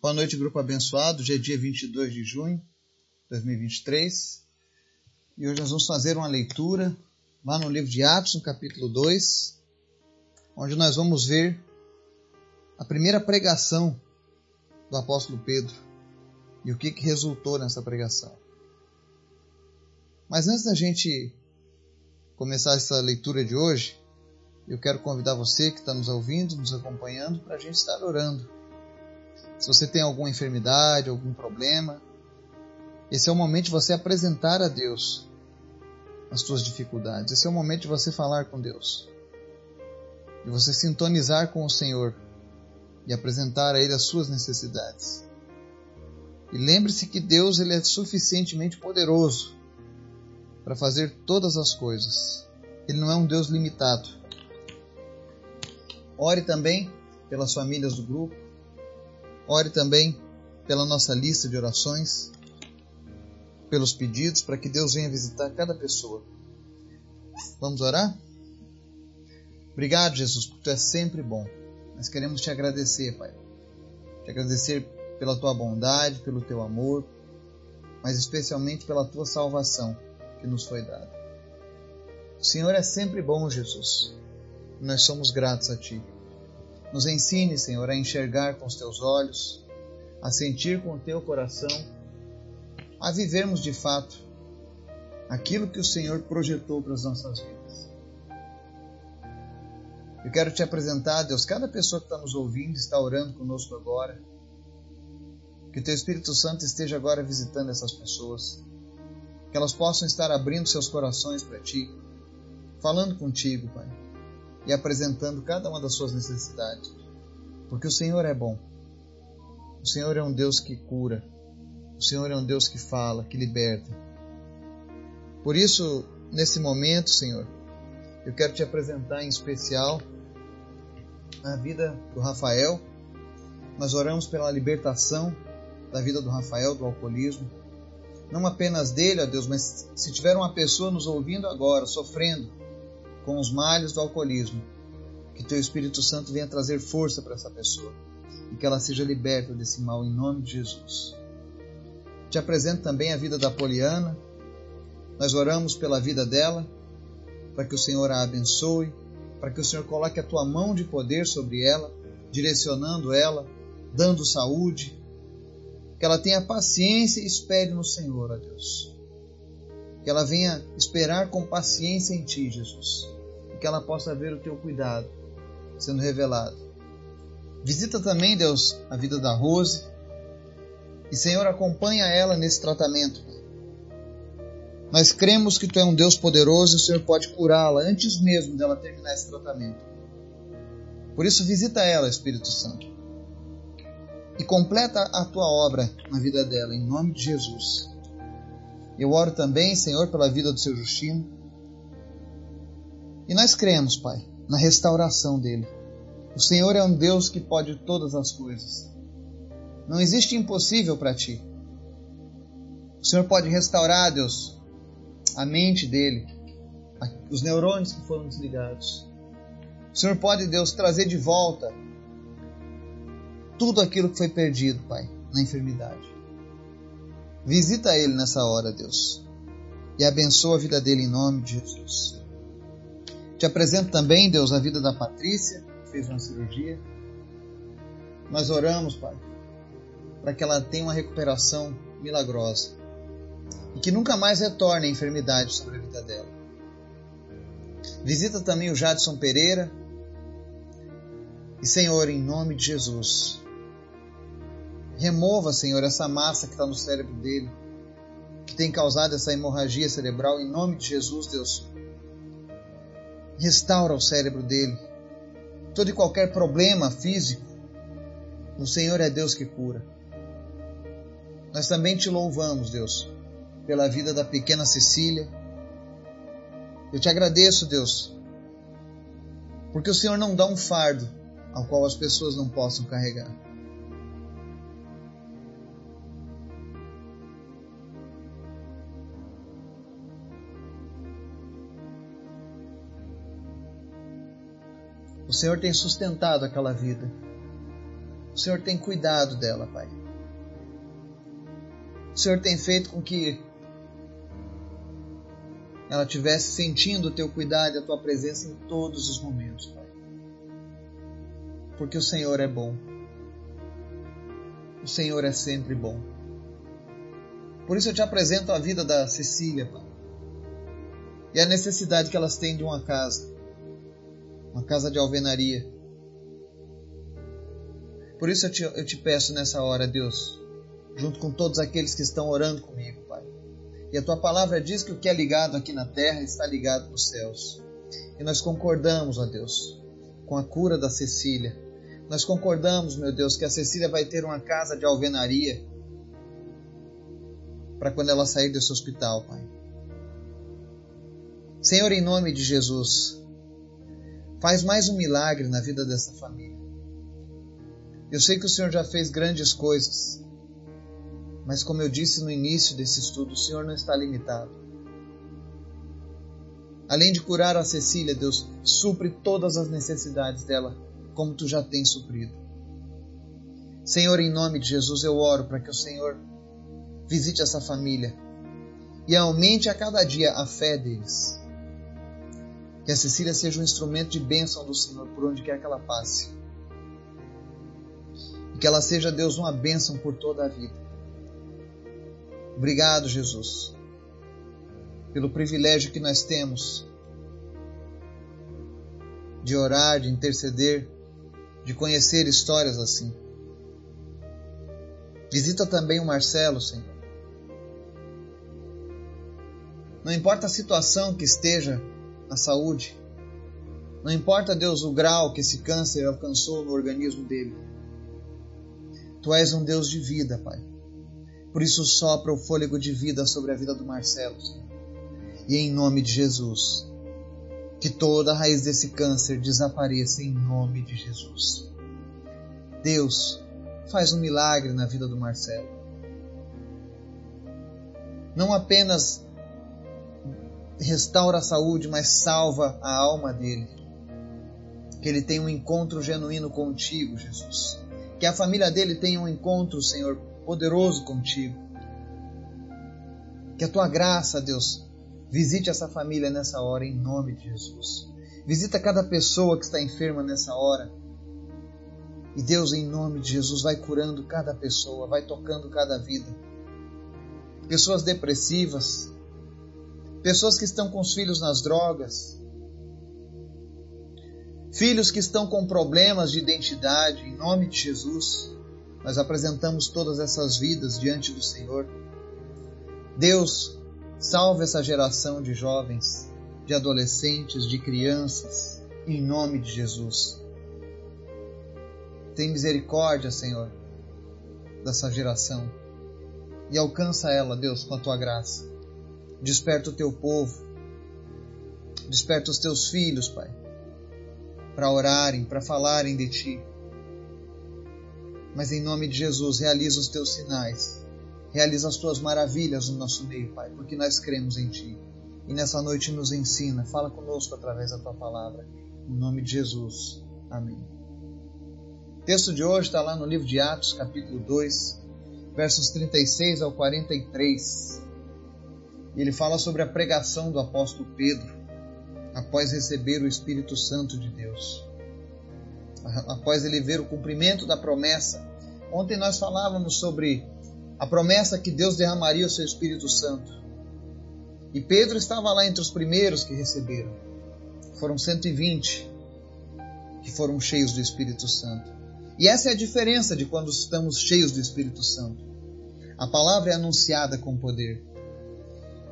Boa noite, grupo abençoado. Hoje é dia 22 de junho de 2023 e hoje nós vamos fazer uma leitura lá no livro de Atos, no capítulo 2, onde nós vamos ver a primeira pregação do apóstolo Pedro e o que, que resultou nessa pregação. Mas antes da gente começar essa leitura de hoje, eu quero convidar você que está nos ouvindo, nos acompanhando, para a gente estar orando se você tem alguma enfermidade, algum problema, esse é o momento de você apresentar a Deus as suas dificuldades. Esse é o momento de você falar com Deus. De você sintonizar com o Senhor e apresentar a Ele as suas necessidades. E lembre-se que Deus ele é suficientemente poderoso para fazer todas as coisas. Ele não é um Deus limitado. Ore também pelas famílias do grupo Ore também pela nossa lista de orações, pelos pedidos, para que Deus venha visitar cada pessoa. Vamos orar? Obrigado, Jesus, porque tu és sempre bom. Nós queremos te agradecer, Pai. Te agradecer pela tua bondade, pelo teu amor, mas especialmente pela tua salvação que nos foi dada. O Senhor é sempre bom, Jesus. Nós somos gratos a ti. Nos ensine, Senhor, a enxergar com os teus olhos, a sentir com o teu coração, a vivermos de fato aquilo que o Senhor projetou para as nossas vidas. Eu quero te apresentar, Deus, cada pessoa que está nos ouvindo, está orando conosco agora. Que o teu Espírito Santo esteja agora visitando essas pessoas. Que elas possam estar abrindo seus corações para ti, falando contigo, Pai e apresentando cada uma das suas necessidades. Porque o Senhor é bom. O Senhor é um Deus que cura. O Senhor é um Deus que fala, que liberta. Por isso, nesse momento, Senhor, eu quero te apresentar em especial a vida do Rafael. Nós oramos pela libertação da vida do Rafael do alcoolismo. Não apenas dele, ó Deus, mas se tiver uma pessoa nos ouvindo agora, sofrendo com os males do alcoolismo. Que teu Espírito Santo venha trazer força para essa pessoa e que ela seja liberta desse mal em nome de Jesus. Te apresento também a vida da Poliana. Nós oramos pela vida dela, para que o Senhor a abençoe, para que o Senhor coloque a tua mão de poder sobre ela, direcionando ela, dando saúde. Que ela tenha paciência e espere no Senhor, ó Deus. Que ela venha esperar com paciência em Ti, Jesus que ela possa ver o teu cuidado sendo revelado. Visita também, Deus, a vida da Rose. E, Senhor, acompanha ela nesse tratamento. Nós cremos que Tu é um Deus poderoso e o Senhor pode curá-la antes mesmo dela terminar esse tratamento. Por isso, visita ela, Espírito Santo. E completa a Tua obra na vida dela, em nome de Jesus. Eu oro também, Senhor, pela vida do seu Justino e nós cremos, Pai, na restauração dele. O Senhor é um Deus que pode todas as coisas. Não existe impossível para ti. O Senhor pode restaurar, Deus, a mente dele, os neurônios que foram desligados. O Senhor pode, Deus, trazer de volta tudo aquilo que foi perdido, Pai, na enfermidade. Visita ele nessa hora, Deus, e abençoa a vida dele em nome de Jesus. Te apresento também, Deus, a vida da Patrícia, que fez uma cirurgia. Nós oramos, Pai, para que ela tenha uma recuperação milagrosa e que nunca mais retorne a enfermidade sobre a vida dela. Visita também o Jadson Pereira. E, Senhor, em nome de Jesus, remova, Senhor, essa massa que está no cérebro dele, que tem causado essa hemorragia cerebral. Em nome de Jesus, Deus, restaura o cérebro dele. Todo e qualquer problema físico, o Senhor é Deus que cura. Nós também te louvamos, Deus, pela vida da pequena Cecília. Eu te agradeço, Deus, porque o Senhor não dá um fardo ao qual as pessoas não possam carregar. Senhor tem sustentado aquela vida. O Senhor tem cuidado dela, Pai. O Senhor tem feito com que ela estivesse sentindo o teu cuidado e a tua presença em todos os momentos, Pai. Porque o Senhor é bom. O Senhor é sempre bom. Por isso eu te apresento a vida da Cecília, Pai. E a necessidade que elas têm de uma casa. Uma casa de alvenaria. Por isso eu te, eu te peço nessa hora, Deus, junto com todos aqueles que estão orando comigo, Pai. E a tua palavra diz que o que é ligado aqui na terra está ligado nos céus. E nós concordamos, ó Deus, com a cura da Cecília. Nós concordamos, meu Deus, que a Cecília vai ter uma casa de alvenaria para quando ela sair desse hospital, Pai. Senhor, em nome de Jesus, faz mais um milagre na vida dessa família. Eu sei que o Senhor já fez grandes coisas, mas como eu disse no início desse estudo, o Senhor não está limitado. Além de curar a Cecília, Deus supre todas as necessidades dela, como tu já tens suprido. Senhor, em nome de Jesus, eu oro para que o Senhor visite essa família e aumente a cada dia a fé deles. Que a Cecília seja um instrumento de bênção do Senhor por onde quer que ela passe. E que ela seja, Deus, uma bênção por toda a vida. Obrigado, Jesus, pelo privilégio que nós temos de orar, de interceder, de conhecer histórias assim. Visita também o Marcelo, Senhor. Não importa a situação que esteja na saúde. Não importa, Deus, o grau que esse câncer alcançou no organismo dele. Tu és um Deus de vida, Pai. Por isso sopra o fôlego de vida sobre a vida do Marcelo. Senhor. E em nome de Jesus, que toda a raiz desse câncer desapareça em nome de Jesus. Deus, faz um milagre na vida do Marcelo. Não apenas restaura a saúde, mas salva a alma dele. Que ele tenha um encontro genuíno contigo, Jesus. Que a família dele tenha um encontro, Senhor, poderoso contigo. Que a tua graça, Deus, visite essa família nessa hora, em nome de Jesus. Visita cada pessoa que está enferma nessa hora. E Deus, em nome de Jesus, vai curando cada pessoa, vai tocando cada vida. Pessoas depressivas, pessoas que estão com os filhos nas drogas, filhos que estão com problemas de identidade, em nome de Jesus, nós apresentamos todas essas vidas diante do Senhor. Deus, salve essa geração de jovens, de adolescentes, de crianças, em nome de Jesus. Tem misericórdia, Senhor, dessa geração e alcança ela, Deus, com a tua graça. Desperta o teu povo. Desperta os teus filhos, Pai, para orarem, para falarem de ti. Mas em nome de Jesus, realiza os teus sinais. Realiza as tuas maravilhas no nosso meio, Pai, porque nós cremos em ti. E nessa noite nos ensina, fala conosco através da tua palavra. Em nome de Jesus. Amém. O texto de hoje está lá no livro de Atos, capítulo 2, versos 36 ao 43 ele fala sobre a pregação do apóstolo Pedro após receber o Espírito Santo de Deus. Após ele ver o cumprimento da promessa. Ontem nós falávamos sobre a promessa que Deus derramaria o seu Espírito Santo. E Pedro estava lá entre os primeiros que receberam. Foram 120 que foram cheios do Espírito Santo. E essa é a diferença de quando estamos cheios do Espírito Santo. A palavra é anunciada com poder.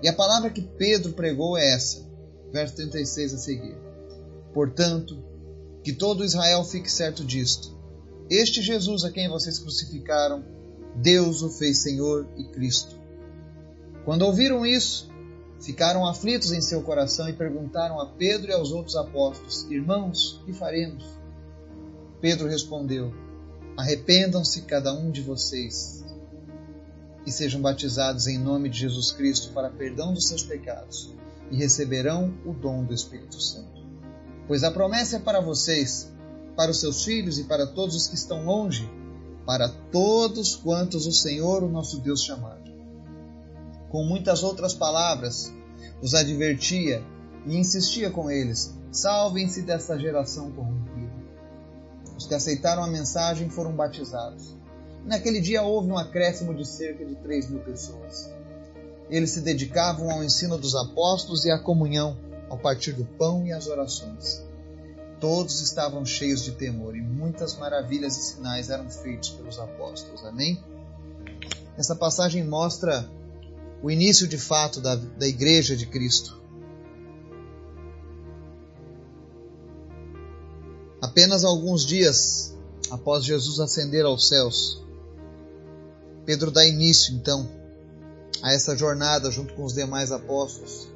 E a palavra que Pedro pregou é essa, verso 36 a seguir. Portanto, que todo Israel fique certo disto: Este Jesus a quem vocês crucificaram, Deus o fez Senhor e Cristo. Quando ouviram isso, ficaram aflitos em seu coração e perguntaram a Pedro e aos outros apóstolos: Irmãos, que faremos? Pedro respondeu: Arrependam-se cada um de vocês e sejam batizados em nome de Jesus Cristo para perdão dos seus pecados e receberão o dom do Espírito Santo. Pois a promessa é para vocês, para os seus filhos e para todos os que estão longe, para todos quantos o Senhor, o nosso Deus, chamar. Com muitas outras palavras, os advertia e insistia com eles: salvem-se desta geração corrompida. Os que aceitaram a mensagem foram batizados. Naquele dia houve um acréscimo de cerca de 3 mil pessoas. Eles se dedicavam ao ensino dos apóstolos e à comunhão, ao partir do pão e às orações. Todos estavam cheios de temor e muitas maravilhas e sinais eram feitos pelos apóstolos. Amém? Essa passagem mostra o início de fato da, da Igreja de Cristo. Apenas alguns dias após Jesus ascender aos céus, Pedro dá início, então, a essa jornada junto com os demais apóstolos,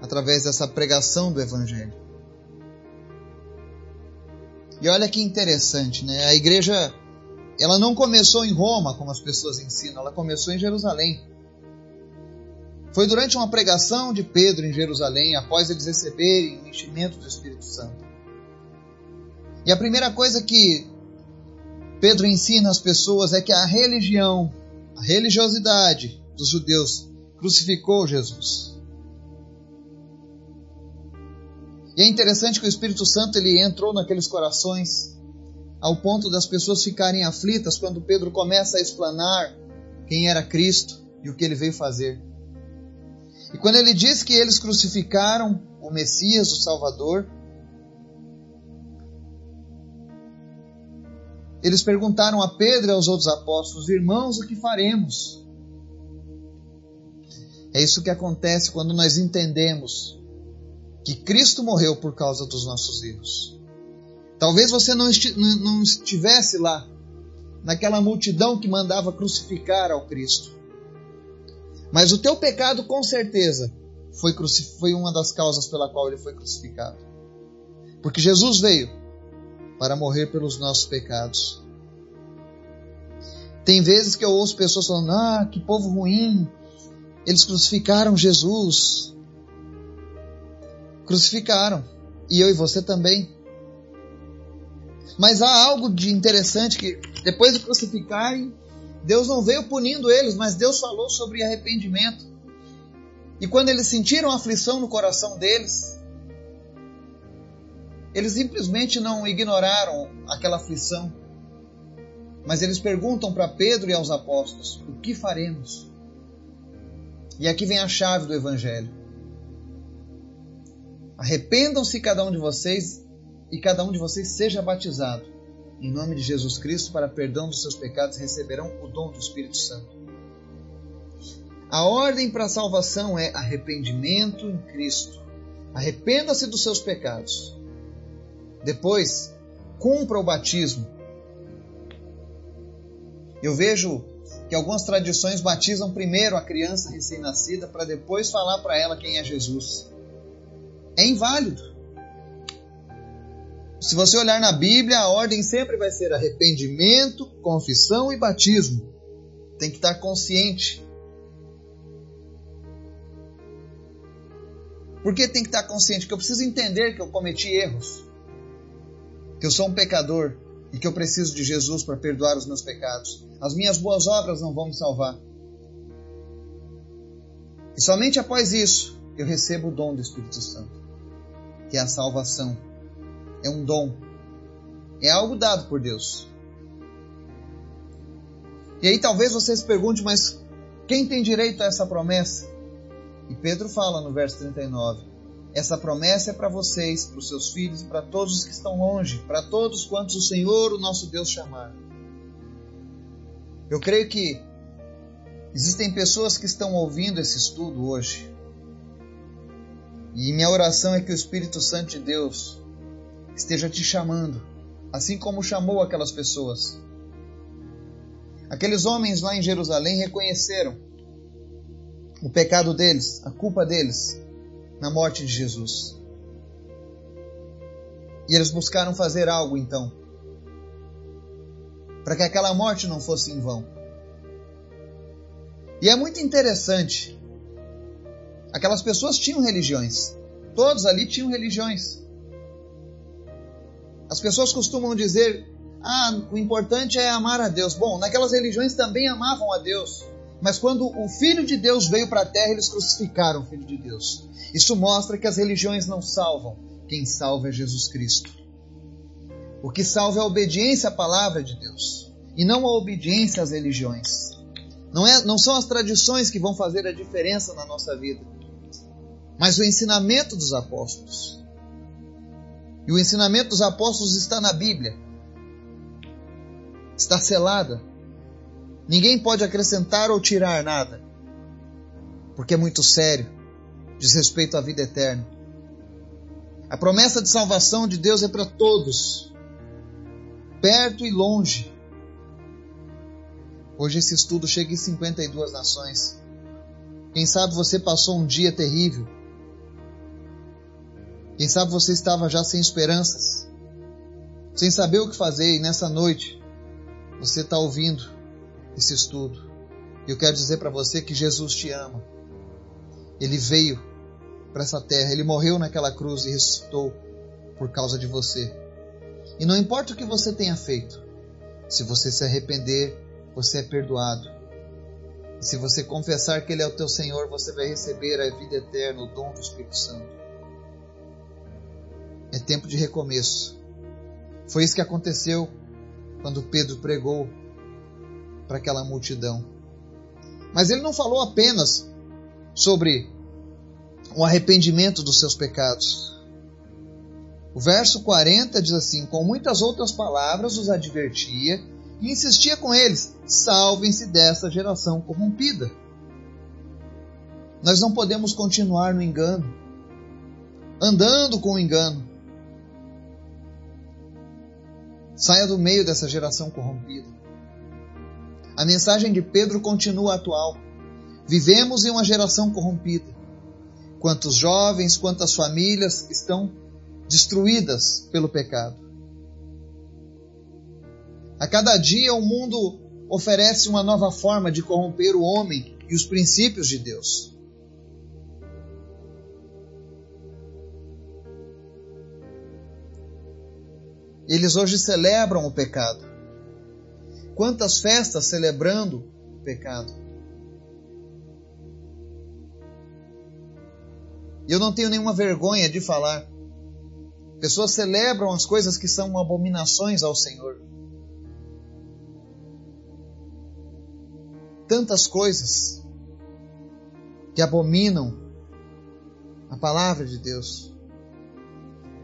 através dessa pregação do Evangelho. E olha que interessante, né? A igreja, ela não começou em Roma, como as pessoas ensinam, ela começou em Jerusalém. Foi durante uma pregação de Pedro em Jerusalém, após eles receberem o enchimento do Espírito Santo. E a primeira coisa que Pedro ensina às pessoas é que a religião, a religiosidade dos judeus crucificou Jesus. E é interessante que o Espírito Santo ele entrou naqueles corações ao ponto das pessoas ficarem aflitas quando Pedro começa a explanar quem era Cristo e o que ele veio fazer. E quando ele diz que eles crucificaram o Messias, o Salvador, Eles perguntaram a Pedro e aos outros apóstolos: Irmãos, o que faremos? É isso que acontece quando nós entendemos que Cristo morreu por causa dos nossos erros. Talvez você não estivesse lá, naquela multidão que mandava crucificar ao Cristo. Mas o teu pecado, com certeza, foi, foi uma das causas pela qual ele foi crucificado. Porque Jesus veio para morrer pelos nossos pecados. Tem vezes que eu ouço pessoas falando: Ah, que povo ruim, eles crucificaram Jesus. Crucificaram, e eu e você também. Mas há algo de interessante que depois de crucificarem, Deus não veio punindo eles, mas Deus falou sobre arrependimento. E quando eles sentiram aflição no coração deles, eles simplesmente não ignoraram aquela aflição, mas eles perguntam para Pedro e aos apóstolos: o que faremos? E aqui vem a chave do Evangelho. Arrependam-se cada um de vocês e cada um de vocês seja batizado em nome de Jesus Cristo para perdão dos seus pecados receberão o dom do Espírito Santo. A ordem para a salvação é arrependimento em Cristo. Arrependa-se dos seus pecados depois, cumpra o batismo. Eu vejo que algumas tradições batizam primeiro a criança recém-nascida para depois falar para ela quem é Jesus. É inválido. Se você olhar na Bíblia, a ordem sempre vai ser arrependimento, confissão e batismo. Tem que estar consciente. Por que tem que estar consciente? Porque eu preciso entender que eu cometi erros que eu sou um pecador e que eu preciso de Jesus para perdoar os meus pecados. As minhas boas obras não vão me salvar. E somente após isso eu recebo o dom do Espírito Santo, que é a salvação. É um dom. É algo dado por Deus. E aí talvez você se pergunte, mas quem tem direito a essa promessa? E Pedro fala no verso 39: essa promessa é para vocês, para os seus filhos para todos os que estão longe, para todos quantos o Senhor, o nosso Deus, chamar. Eu creio que existem pessoas que estão ouvindo esse estudo hoje. E minha oração é que o Espírito Santo de Deus esteja te chamando, assim como chamou aquelas pessoas. Aqueles homens lá em Jerusalém reconheceram o pecado deles, a culpa deles, na morte de Jesus. E eles buscaram fazer algo então, para que aquela morte não fosse em vão. E é muito interessante. Aquelas pessoas tinham religiões. Todos ali tinham religiões. As pessoas costumam dizer ah, o importante é amar a Deus. Bom, naquelas religiões também amavam a Deus. Mas quando o Filho de Deus veio para a terra, eles crucificaram o Filho de Deus. Isso mostra que as religiões não salvam. Quem salva é Jesus Cristo. O que salva é a obediência à palavra de Deus e não a obediência às religiões. Não, é, não são as tradições que vão fazer a diferença na nossa vida, mas o ensinamento dos apóstolos. E o ensinamento dos apóstolos está na Bíblia. Está selada. Ninguém pode acrescentar ou tirar nada, porque é muito sério, diz respeito à vida eterna. A promessa de salvação de Deus é para todos, perto e longe. Hoje esse estudo chega em 52 nações. Quem sabe você passou um dia terrível. Quem sabe você estava já sem esperanças, sem saber o que fazer, e nessa noite você está ouvindo esse estudo. Eu quero dizer para você que Jesus te ama. Ele veio para essa terra, ele morreu naquela cruz e ressuscitou por causa de você. E não importa o que você tenha feito, se você se arrepender, você é perdoado. E se você confessar que Ele é o teu Senhor, você vai receber a vida eterna, o dom do Espírito Santo. É tempo de recomeço. Foi isso que aconteceu quando Pedro pregou para aquela multidão. Mas ele não falou apenas sobre o arrependimento dos seus pecados. O verso 40 diz assim: Com muitas outras palavras os advertia e insistia com eles: salvem-se dessa geração corrompida. Nós não podemos continuar no engano, andando com o engano. Saia do meio dessa geração corrompida. A mensagem de Pedro continua atual. Vivemos em uma geração corrompida. Quantos jovens, quantas famílias estão destruídas pelo pecado. A cada dia o mundo oferece uma nova forma de corromper o homem e os princípios de Deus. Eles hoje celebram o pecado. Quantas festas celebrando o pecado? E eu não tenho nenhuma vergonha de falar. Pessoas celebram as coisas que são abominações ao Senhor. tantas coisas que abominam a palavra de Deus.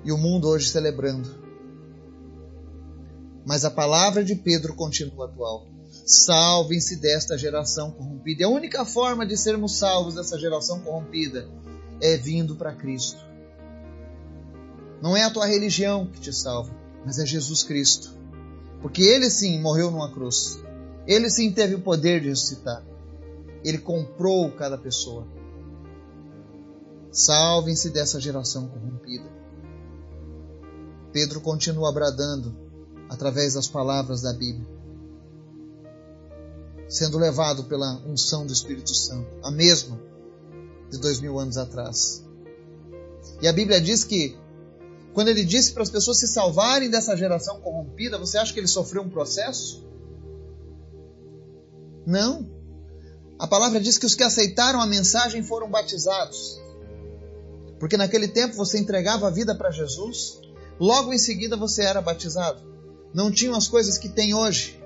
E o mundo hoje celebrando. Mas a palavra de Pedro continua atual. Salvem-se desta geração corrompida. E a única forma de sermos salvos dessa geração corrompida é vindo para Cristo. Não é a tua religião que te salva, mas é Jesus Cristo. Porque ele sim morreu numa cruz. Ele sim teve o poder de ressuscitar. Ele comprou cada pessoa. Salvem-se dessa geração corrompida. Pedro continua bradando através das palavras da Bíblia, sendo levado pela unção do Espírito Santo, a mesma de dois mil anos atrás. E a Bíblia diz que, quando ele disse para as pessoas se salvarem dessa geração corrompida, você acha que ele sofreu um processo? Não. A palavra diz que os que aceitaram a mensagem foram batizados. Porque naquele tempo você entregava a vida para Jesus, logo em seguida você era batizado. Não tinham as coisas que tem hoje.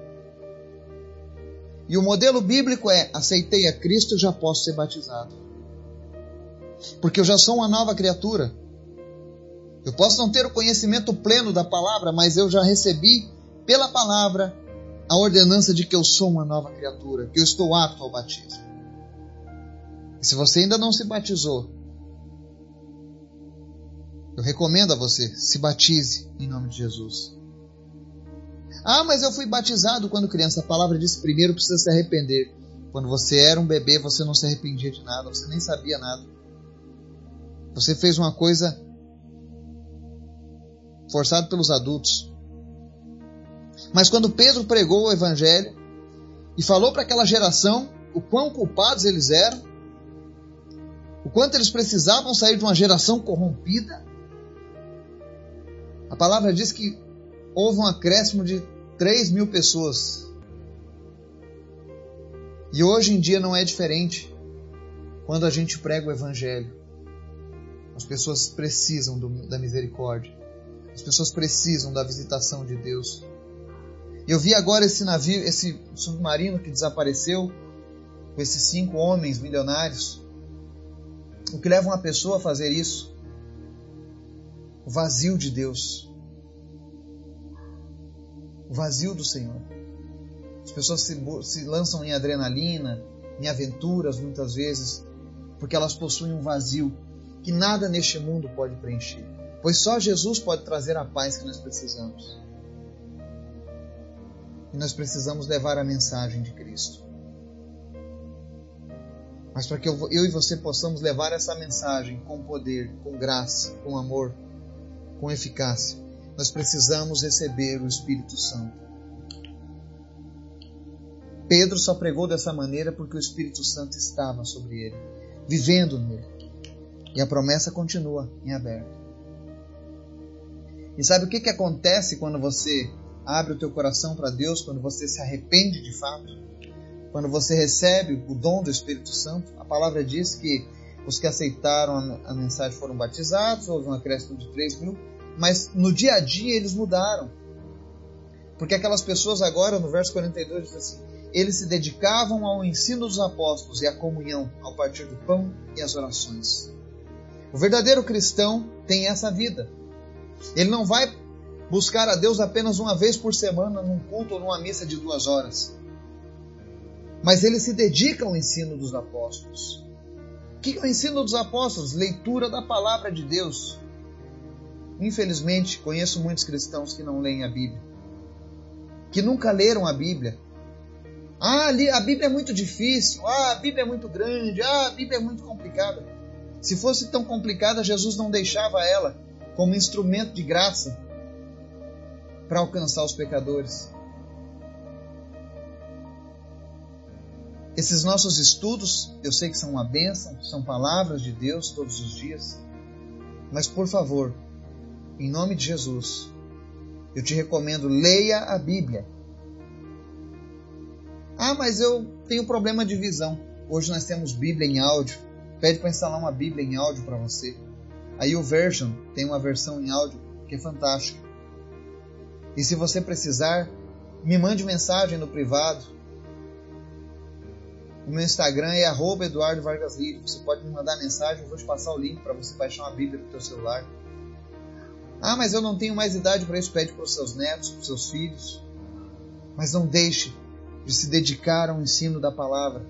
E o modelo bíblico é: aceitei a Cristo, já posso ser batizado. Porque eu já sou uma nova criatura. Eu posso não ter o conhecimento pleno da palavra, mas eu já recebi pela palavra a ordenança de que eu sou uma nova criatura, que eu estou apto ao batismo. E se você ainda não se batizou, eu recomendo a você, se batize em nome de Jesus. Ah, mas eu fui batizado quando criança. A palavra diz primeiro precisa se arrepender. Quando você era um bebê, você não se arrependia de nada, você nem sabia nada. Você fez uma coisa forçado pelos adultos. Mas quando Pedro pregou o evangelho e falou para aquela geração o quão culpados eles eram, o quanto eles precisavam sair de uma geração corrompida, a palavra diz que houve um acréscimo de 3 mil pessoas. E hoje em dia não é diferente quando a gente prega o Evangelho. As pessoas precisam do, da misericórdia. As pessoas precisam da visitação de Deus. Eu vi agora esse navio, esse submarino que desapareceu, com esses cinco homens milionários. O que leva uma pessoa a fazer isso? O vazio de Deus. Vazio do Senhor. As pessoas se, se lançam em adrenalina, em aventuras muitas vezes, porque elas possuem um vazio que nada neste mundo pode preencher. Pois só Jesus pode trazer a paz que nós precisamos. E nós precisamos levar a mensagem de Cristo. Mas para que eu, eu e você possamos levar essa mensagem com poder, com graça, com amor, com eficácia, nós precisamos receber o Espírito Santo. Pedro só pregou dessa maneira porque o Espírito Santo estava sobre ele, vivendo nele. E a promessa continua em aberto. E sabe o que, que acontece quando você abre o teu coração para Deus, quando você se arrepende de fato? Quando você recebe o dom do Espírito Santo? A palavra diz que os que aceitaram a mensagem foram batizados, houve um acréscimo de 3 mil, mas no dia a dia eles mudaram. Porque aquelas pessoas agora, no verso 42, diz assim: eles se dedicavam ao ensino dos apóstolos e à comunhão, ao partir do pão e às orações. O verdadeiro cristão tem essa vida. Ele não vai buscar a Deus apenas uma vez por semana num culto ou numa missa de duas horas. Mas ele se dedica ao ensino dos apóstolos. O que é o ensino dos apóstolos? Leitura da palavra de Deus. Infelizmente, conheço muitos cristãos que não leem a Bíblia, que nunca leram a Bíblia. Ah, a Bíblia é muito difícil. Ah, a Bíblia é muito grande. Ah, a Bíblia é muito complicada. Se fosse tão complicada, Jesus não deixava ela como instrumento de graça para alcançar os pecadores. Esses nossos estudos, eu sei que são uma bênção, são palavras de Deus todos os dias, mas por favor, em nome de Jesus, eu te recomendo, leia a Bíblia. Ah, mas eu tenho problema de visão. Hoje nós temos Bíblia em áudio. Pede para instalar uma Bíblia em áudio para você. Aí o Version tem uma versão em áudio que é fantástica. E se você precisar, me mande mensagem no privado. O meu Instagram é Eduardo Vargas. Você pode me mandar mensagem, eu vou te passar o link para você baixar uma Bíblia para o seu celular. Ah, mas eu não tenho mais idade para isso. Pede para os seus netos, para os seus filhos. Mas não deixe de se dedicar ao ensino da palavra.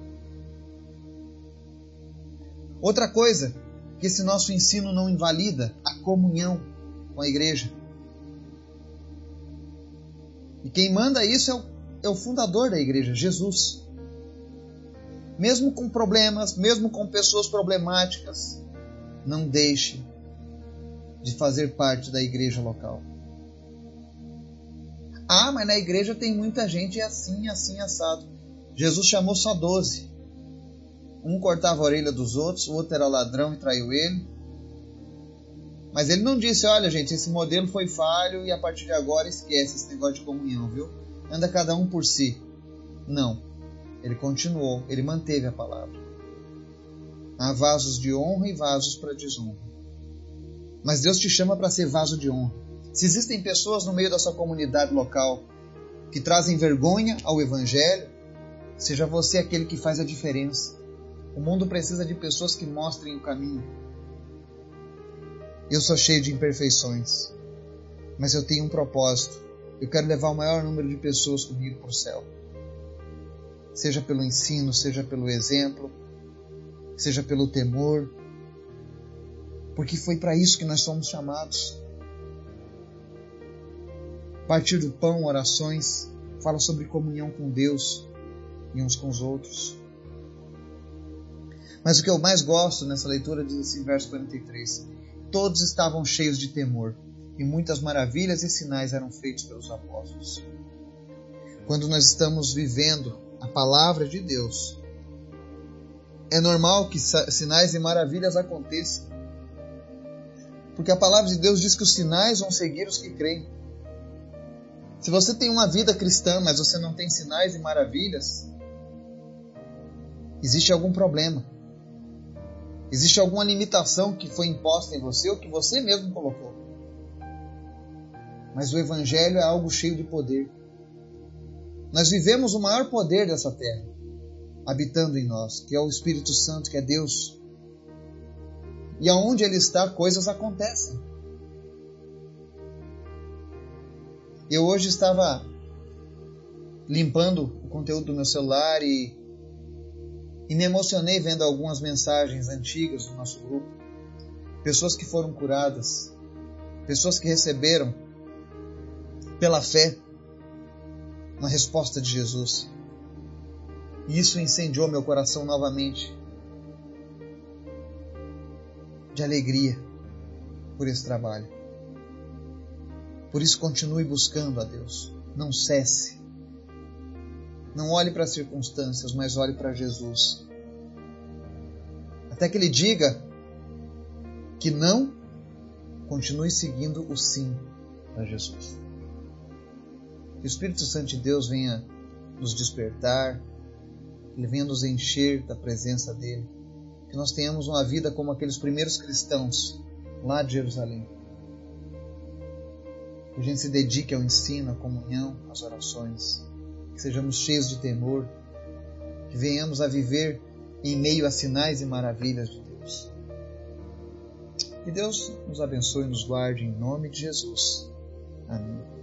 Outra coisa que esse nosso ensino não invalida a comunhão com a igreja. E quem manda isso é o, é o fundador da igreja, Jesus. Mesmo com problemas, mesmo com pessoas problemáticas, não deixe de fazer parte da igreja local. Ah, mas na igreja tem muita gente assim, assim, assado. Jesus chamou só doze. Um cortava a orelha dos outros, o outro era ladrão e traiu ele. Mas ele não disse: olha, gente, esse modelo foi falho e a partir de agora esquece esse negócio de comunhão, viu? Anda cada um por si. Não. Ele continuou, ele manteve a palavra. Há vasos de honra e vasos para desonra. Mas Deus te chama para ser vaso de honra. Se existem pessoas no meio da sua comunidade local que trazem vergonha ao Evangelho, seja você aquele que faz a diferença. O mundo precisa de pessoas que mostrem o caminho. Eu sou cheio de imperfeições, mas eu tenho um propósito. Eu quero levar o maior número de pessoas comigo para o céu. Seja pelo ensino, seja pelo exemplo, seja pelo temor, porque foi para isso que nós somos chamados. Partir do pão, orações, fala sobre comunhão com Deus e uns com os outros. Mas o que eu mais gosto nessa leitura diz assim, verso 43: Todos estavam cheios de temor, e muitas maravilhas e sinais eram feitos pelos apóstolos. Quando nós estamos vivendo a palavra de Deus, é normal que sinais e maravilhas aconteçam. Porque a palavra de Deus diz que os sinais vão seguir os que creem. Se você tem uma vida cristã, mas você não tem sinais e maravilhas, existe algum problema. Existe alguma limitação que foi imposta em você ou que você mesmo colocou. Mas o Evangelho é algo cheio de poder. Nós vivemos o maior poder dessa terra, habitando em nós, que é o Espírito Santo, que é Deus. E aonde Ele está, coisas acontecem. Eu hoje estava limpando o conteúdo do meu celular e, e me emocionei vendo algumas mensagens antigas do nosso grupo. Pessoas que foram curadas, pessoas que receberam pela fé uma resposta de Jesus. E isso incendiou meu coração novamente de alegria por esse trabalho. Por isso, continue buscando a Deus. Não cesse. Não olhe para as circunstâncias, mas olhe para Jesus. Até que Ele diga que não, continue seguindo o sim para Jesus. Que o Espírito Santo de Deus venha nos despertar, Ele venha nos encher da presença dEle. Que nós tenhamos uma vida como aqueles primeiros cristãos lá de Jerusalém que a gente se dedique ao ensino, à comunhão, às orações, que sejamos cheios de temor, que venhamos a viver em meio a sinais e maravilhas de Deus. Que Deus nos abençoe e nos guarde em nome de Jesus. Amém.